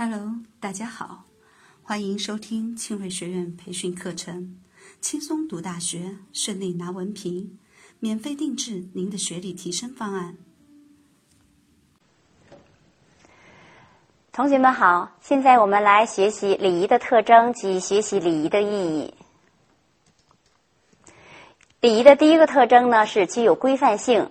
Hello，大家好，欢迎收听庆瑞学院培训课程，轻松读大学，顺利拿文凭，免费定制您的学历提升方案。同学们好，现在我们来学习礼仪的特征及学习礼仪的意义。礼仪的第一个特征呢是具有规范性，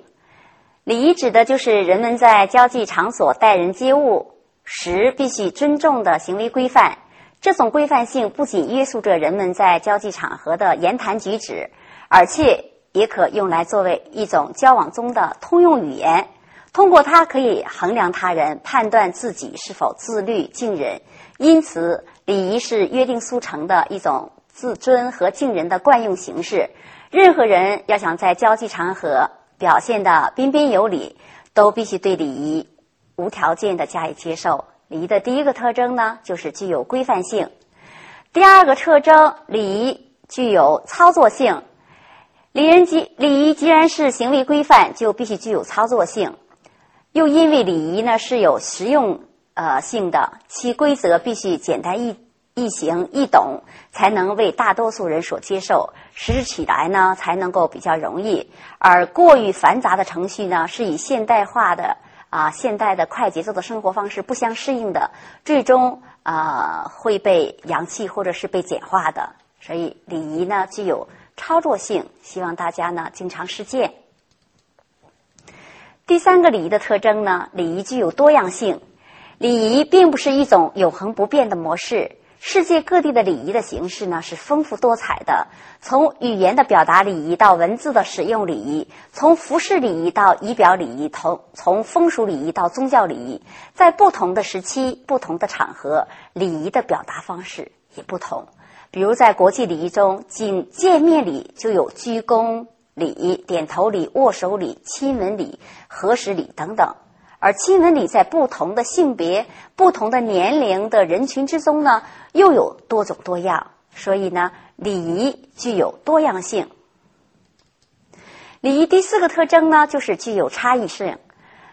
礼仪指的就是人们在交际场所待人接物。十必须尊重的行为规范，这种规范性不仅约束着人们在交际场合的言谈举止，而且也可用来作为一种交往中的通用语言。通过它可以衡量他人，判断自己是否自律敬人。因此，礼仪是约定俗成的一种自尊和敬人的惯用形式。任何人要想在交际场合表现的彬彬有礼，都必须对礼仪。无条件的加以接受。礼仪的第一个特征呢，就是具有规范性。第二个特征，礼仪具有操作性。礼人既礼仪既然是行为规范，就必须具有操作性。又因为礼仪呢是有实用呃性的，其规则必须简单易易行易懂，才能为大多数人所接受，实施起来呢才能够比较容易。而过于繁杂的程序呢，是以现代化的。啊，现代的快节奏的生活方式不相适应的，最终啊会被洋气或者是被简化的。所以礼仪呢具有操作性，希望大家呢经常实践。第三个礼仪的特征呢，礼仪具有多样性。礼仪并不是一种永恒不变的模式。世界各地的礼仪的形式呢是丰富多彩的，从语言的表达礼仪到文字的使用礼仪，从服饰礼仪到仪表礼仪，从从风俗礼仪到宗教礼仪，在不同的时期、不同的场合，礼仪的表达方式也不同。比如在国际礼仪中，仅见面礼就有鞠躬礼、点头礼、握手礼、亲吻礼、合十礼等等。而亲吻礼在不同的性别、不同的年龄的人群之中呢，又有多种多样。所以呢，礼仪具有多样性。礼仪第四个特征呢，就是具有差异性。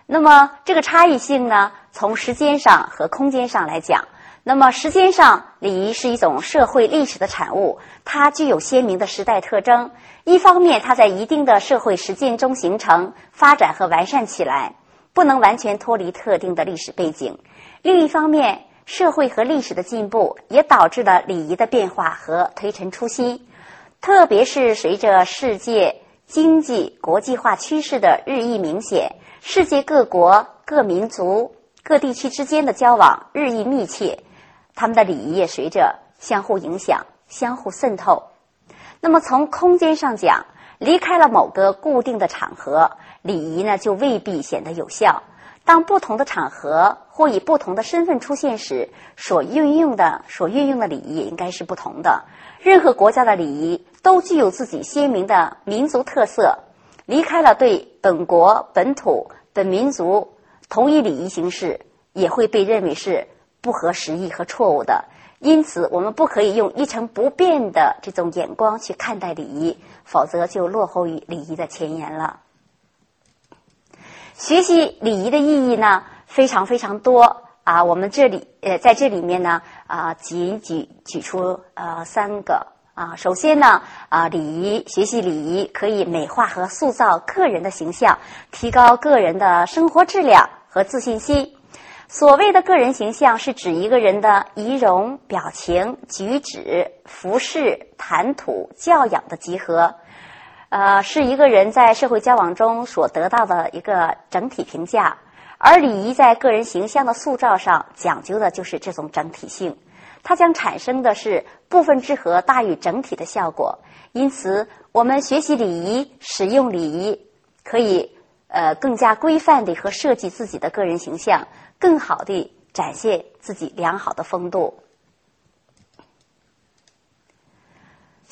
那么这个差异性呢，从时间上和空间上来讲，那么时间上，礼仪是一种社会历史的产物，它具有鲜明的时代特征。一方面，它在一定的社会实践中形成、发展和完善起来。不能完全脱离特定的历史背景。另一方面，社会和历史的进步也导致了礼仪的变化和推陈出新。特别是随着世界经济国际化趋势的日益明显，世界各国、各民族、各地区之间的交往日益密切，他们的礼仪也随着相互影响、相互渗透。那么，从空间上讲，离开了某个固定的场合。礼仪呢，就未必显得有效。当不同的场合或以不同的身份出现时，所运用的、所运用的礼仪也应该是不同的。任何国家的礼仪都具有自己鲜明的民族特色。离开了对本国、本土、本民族同一礼仪形式，也会被认为是不合时宜和错误的。因此，我们不可以用一成不变的这种眼光去看待礼仪，否则就落后于礼仪的前沿了。学习礼仪的意义呢，非常非常多啊！我们这里呃，在这里面呢啊，仅举举出呃三个啊。首先呢啊，礼仪学习礼仪可以美化和塑造个人的形象，提高个人的生活质量和自信心。所谓的个人形象，是指一个人的仪容、表情、举止、服饰、谈吐、教养的集合。呃，是一个人在社会交往中所得到的一个整体评价，而礼仪在个人形象的塑造上讲究的就是这种整体性，它将产生的是部分之和大于整体的效果。因此，我们学习礼仪、使用礼仪，可以呃更加规范地和设计自己的个人形象，更好地展现自己良好的风度。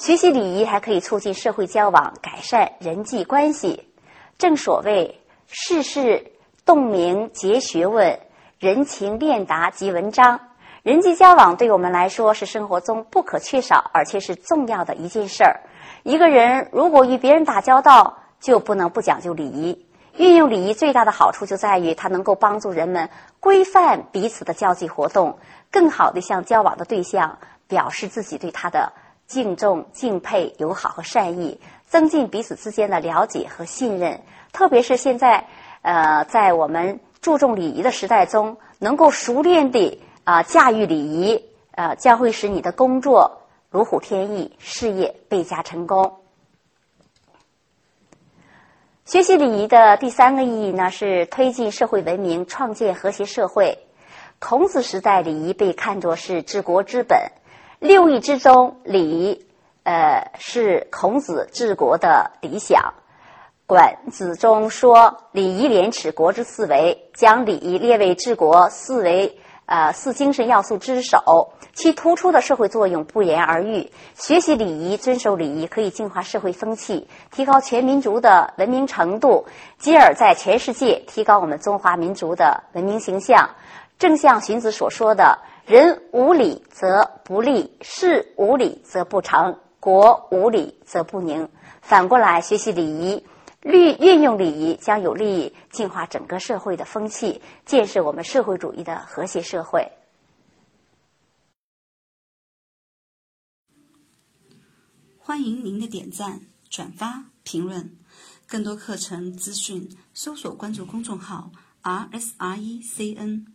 学习礼仪还可以促进社会交往，改善人际关系。正所谓“世事洞明皆学问，人情练达即文章”。人际交往对我们来说是生活中不可缺少，而且是重要的一件事儿。一个人如果与别人打交道，就不能不讲究礼仪。运用礼仪最大的好处就在于它能够帮助人们规范彼此的交际活动，更好地向交往的对象表示自己对他的敬重、敬佩、友好和善意，增进彼此之间的了解和信任。特别是现在，呃，在我们注重礼仪的时代中，能够熟练地啊驾驭礼仪，呃，将会使你的工作如虎添翼，事业倍加成功。学习礼仪的第三个意义呢，是推进社会文明，创建和谐社会。孔子时代，礼仪被看作是治国之本，六艺之中，礼呃是孔子治国的理想。管子中说：“礼仪廉耻，国之四维。”将礼仪列为治国四维呃四精神要素之首。其突出的社会作用不言而喻。学习礼仪、遵守礼仪，可以净化社会风气，提高全民族的文明程度，继而在全世界提高我们中华民族的文明形象。正像荀子所说的：“人无礼则不立，事无礼则不成，国无礼则不宁。”反过来，学习礼仪、律运用礼仪，将有利于净化整个社会的风气，建设我们社会主义的和谐社会。欢迎您的点赞、转发、评论。更多课程资讯，搜索关注公众号 “r s r e c n”。